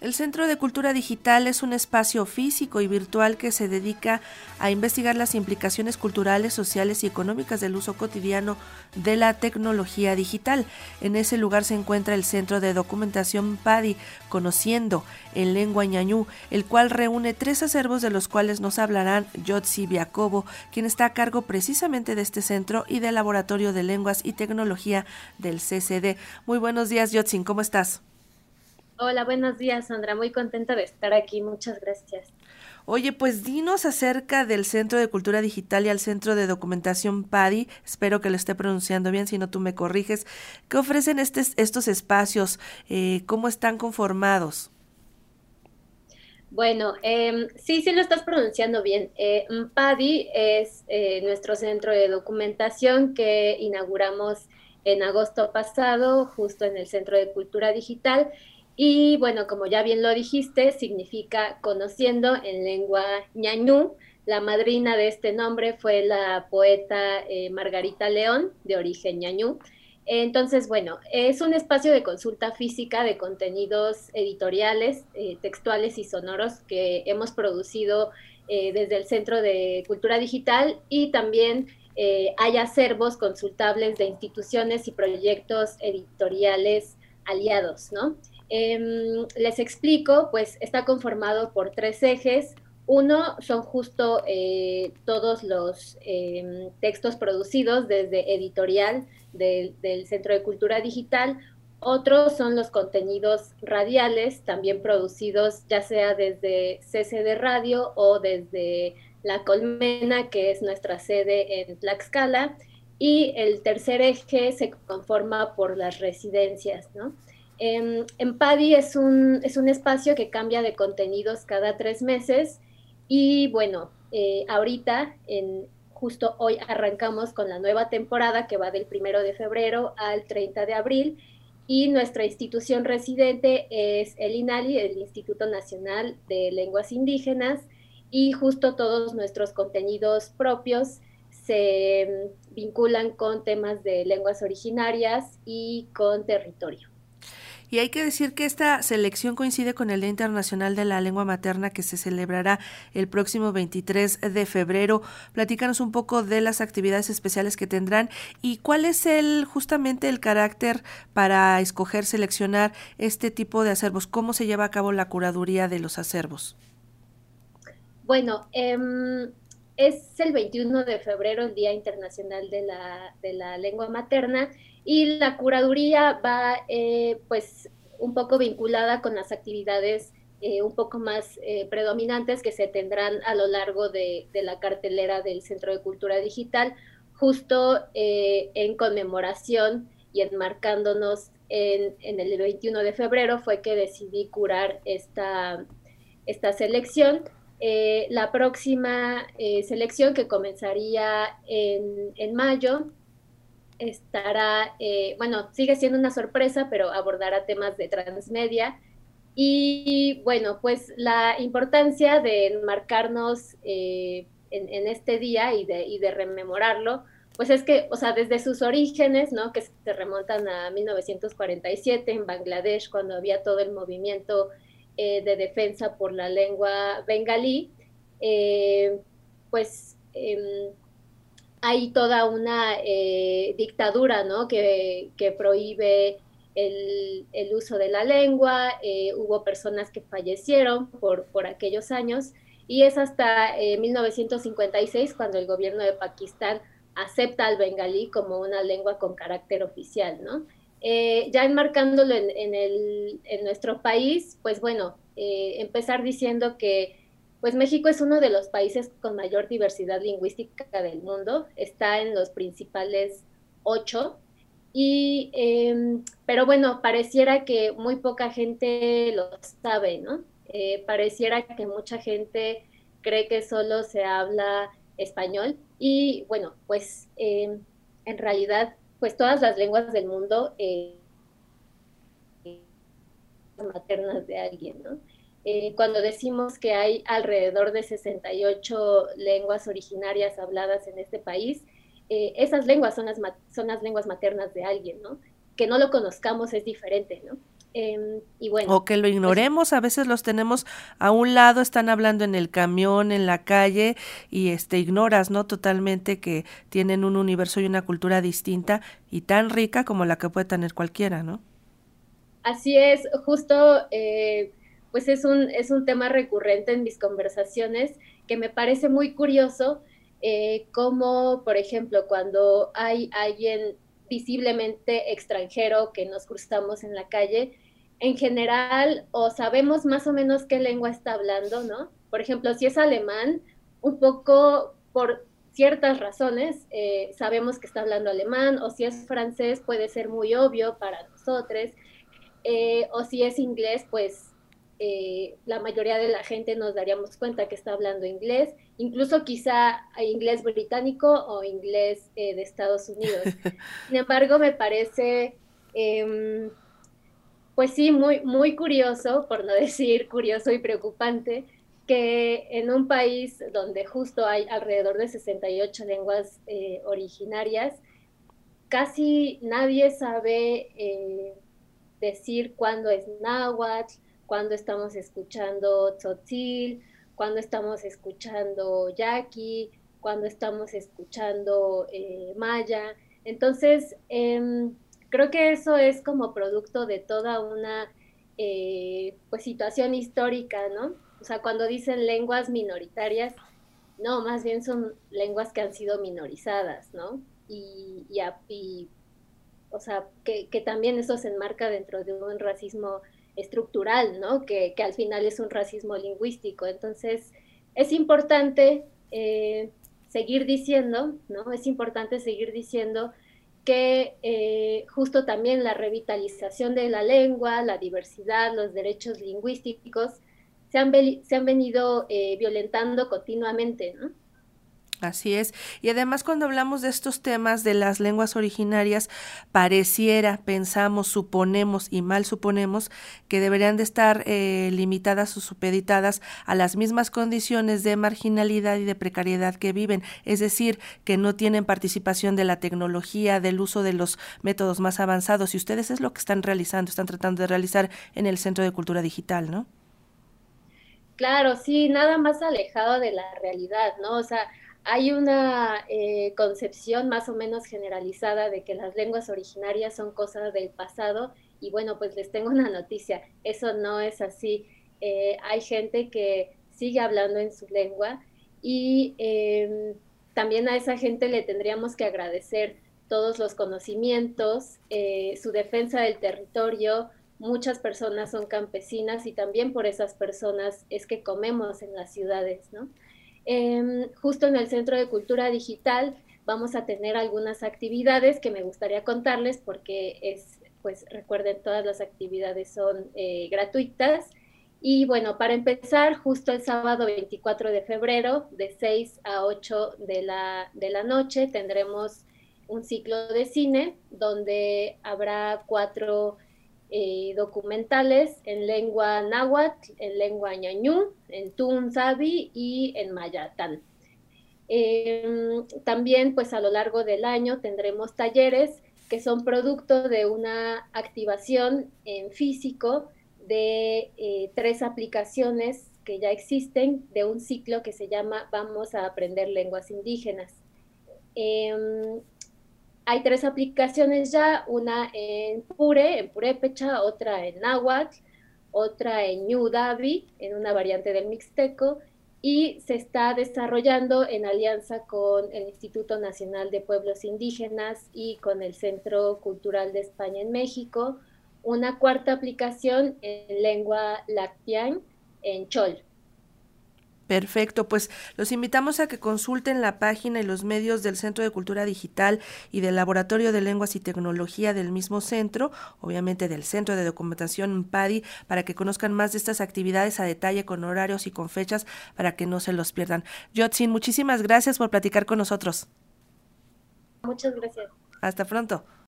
El Centro de Cultura Digital es un espacio físico y virtual que se dedica a investigar las implicaciones culturales, sociales y económicas del uso cotidiano de la tecnología digital. En ese lugar se encuentra el Centro de Documentación PADI, conociendo en lengua ñañú, el cual reúne tres acervos de los cuales nos hablarán Yotzi Biacobo, quien está a cargo precisamente de este centro y del Laboratorio de Lenguas y Tecnología del CCD. Muy buenos días, Yotzi, ¿cómo estás? Hola, buenos días, Sandra. Muy contenta de estar aquí. Muchas gracias. Oye, pues dinos acerca del Centro de Cultura Digital y al Centro de Documentación PADI. Espero que lo esté pronunciando bien, si no tú me corriges. ¿Qué ofrecen estos espacios? Eh, ¿Cómo están conformados? Bueno, em, sí, sí lo estás pronunciando bien. Eh, PADI es eh, nuestro centro de documentación que inauguramos en agosto pasado, justo en el Centro de Cultura Digital. Y bueno, como ya bien lo dijiste, significa conociendo en lengua ñañú. La madrina de este nombre fue la poeta eh, Margarita León, de origen ñañú. Entonces, bueno, es un espacio de consulta física de contenidos editoriales, eh, textuales y sonoros que hemos producido eh, desde el Centro de Cultura Digital y también hay acervos consultables de instituciones y proyectos editoriales aliados, ¿no? Em, les explico, pues está conformado por tres ejes. Uno son justo eh, todos los em, textos producidos desde editorial del, Centro de Cultura Digital. Otros son los contenidos radiales, también producidos ya sea desde CCD Radio o desde La Colmena, que es nuestra sede en Tlaxcala. Y el tercer eje se conforma por las residencias, ¿no? En, PADI es un, es un espacio que cambia de contenidos cada tres meses. Y bueno, eh, ahorita, en, justo hoy arrancamos con la nueva temporada que va del primero de febrero al 30 de abril. Y nuestra institución residente es el INALI, el Instituto Nacional de Lenguas Indígenas, y justo todos nuestros contenidos propios se vinculan con temas de lenguas originarias y con territorio. Y hay que decir que esta selección coincide con el Día Internacional de la Lengua Materna que se celebrará el próximo 23 de febrero. Platícanos un poco de las actividades especiales que tendrán y cuál es el justamente el carácter para escoger, seleccionar este tipo de acervos. ¿Cómo se lleva a cabo la curaduría de los acervos? Bueno, em, es el 21 de febrero, el Día Internacional de la, de la Lengua Materna, y la curaduría va eh, pues un poco vinculada con las actividades eh, un poco más eh, predominantes que se tendrán a lo largo de, la cartelera del Centro de Cultura Digital, justo en conmemoración y enmarcándonos en, el 21 de febrero fue que decidí curar esta, esta selección. la próxima selección que comenzaría en, en mayo estará, eh, bueno, sigue siendo una sorpresa, pero abordará temas de transmedia. Y bueno, pues la importancia de enmarcarnos eh, en, este día y de, y de rememorarlo, pues es que, o sea, desde sus orígenes, ¿no? Que se remontan a 1947 en Bangladesh, cuando había todo el movimiento eh, de defensa por la lengua bengalí, pues em, hay toda una eh, dictadura ¿no? que, prohíbe el, uso de la lengua, eh, hubo personas que fallecieron por, por aquellos años y es hasta 1956 eh, cuando el gobierno de Pakistán acepta al bengalí como una lengua con carácter oficial, ¿no? ya enmarcándolo en, en, el, en, nuestro país, pues bueno, empezar diciendo que pues México es uno de los países con mayor diversidad lingüística del mundo, está en los principales ocho, y, em, pero bueno, pareciera que muy poca gente lo sabe, ¿no? Eh, pareciera que mucha gente cree que solo se habla español y bueno, pues em, en realidad, pues todas las lenguas del mundo eh, maternas de alguien, ¿no? Eh, cuando decimos que hay alrededor de 68 lenguas originarias habladas en este país, eh, esas lenguas son las, son las lenguas maternas de alguien, ¿no? Que no lo conozcamos es diferente, ¿no? Em, y bueno, o que lo pues ignoremos, a veces los tenemos a un lado, están hablando en el camión, en la calle y este ignoras, ¿no? Totalmente que tienen un universo y una cultura distinta y tan rica como la que puede tener cualquiera, ¿no? Así es, justo eh, pues es un, es un tema recurrente en mis conversaciones que me parece muy curioso, eh, como por ejemplo cuando hay alguien visiblemente extranjero que nos cruzamos en la calle, en general o sabemos más o menos qué lengua está hablando, ¿no? Por ejemplo, si es alemán, un poco por ciertas razones eh, sabemos que está hablando alemán, o si es francés puede ser muy obvio para nosotros, eh, o si es inglés, pues eh, la mayoría de la gente nos daríamos cuenta que está hablando inglés, incluso quizá inglés británico o inglés de Estados Unidos. Sin embargo, me parece em, pues sí, muy, muy curioso, por no decir curioso y preocupante, que en un país donde justo hay alrededor de 68 lenguas eh, originarias, casi nadie sabe eh, decir cuándo es náhuatl, cuándo estamos escuchando tzotzil, cuándo estamos escuchando yaqui, cuándo estamos escuchando eh, maya. Entonces, em, Creo que eso es como producto de toda una eh, pues situación histórica, ¿no? O sea, cuando dicen lenguas minoritarias, no, más bien son lenguas que han sido minorizadas, ¿no? Y, o sea, que, también eso se enmarca dentro de un racismo estructural, ¿no? Que, que al final es un racismo lingüístico. Entonces, es importante eh, seguir diciendo, ¿no? Es importante seguir diciendo que eh, justo también la revitalización de la lengua, la diversidad, los derechos lingüísticos se han, se han venido eh, violentando continuamente, ¿no? Así es. Y además cuando hablamos de estos temas de las lenguas originarias, pareciera, pensamos, suponemos y mal suponemos que deberían de estar eh, limitadas o supeditadas a las mismas condiciones de marginalidad y de precariedad que viven, es decir, que no tienen participación de la tecnología, del uso de los métodos más avanzados. Y ustedes es lo que están realizando, están tratando de realizar en el Centro de Cultura Digital, ¿no? Claro, sí, nada más alejado de la realidad, ¿no? O sea, hay una eh, concepción más o menos generalizada de que las lenguas originarias son cosas del pasado y bueno, pues les tengo una noticia, eso no es así. Eh, hay gente que sigue hablando en su lengua y em, también a esa gente le tendríamos que agradecer todos los conocimientos, eh, su defensa del territorio. Muchas personas son campesinas y también por esas personas es que comemos en las ciudades, ¿no? Em, justo en el Centro de Cultura Digital vamos a tener algunas actividades que me gustaría contarles porque es, pues recuerden, todas las actividades son eh, gratuitas. Y bueno, para empezar, justo el sábado 24 de febrero, de 6 a 8 de la, de la noche, tendremos un ciclo de cine donde habrá cuatro eh, documentales en lengua náhuatl, en lengua ñañú, en tunzabi y en mayatán. Em, también, pues a lo largo del año tendremos talleres que son producto de una activación en físico de eh, tres aplicaciones que ya existen de un ciclo que se llama Vamos a aprender lenguas indígenas. Em, hay tres aplicaciones ya, una en Pure, en Purépecha, otra en Náhuatl, otra en New Davi, en una variante del Mixteco, y se está desarrollando en alianza con el Instituto Nacional de Pueblos Indígenas y con el Centro Cultural de España en México, una cuarta aplicación en lengua lactián en Chol. Perfecto, pues los invitamos a que consulten la página y los medios del Centro de Cultura Digital y del Laboratorio de Lenguas y Tecnología del mismo centro, obviamente del Centro de Documentación PADI, para que conozcan más de estas actividades a detalle con horarios y con fechas para que no se los pierdan. Yotsin, muchísimas gracias por platicar con nosotros. Muchas gracias. Hasta pronto.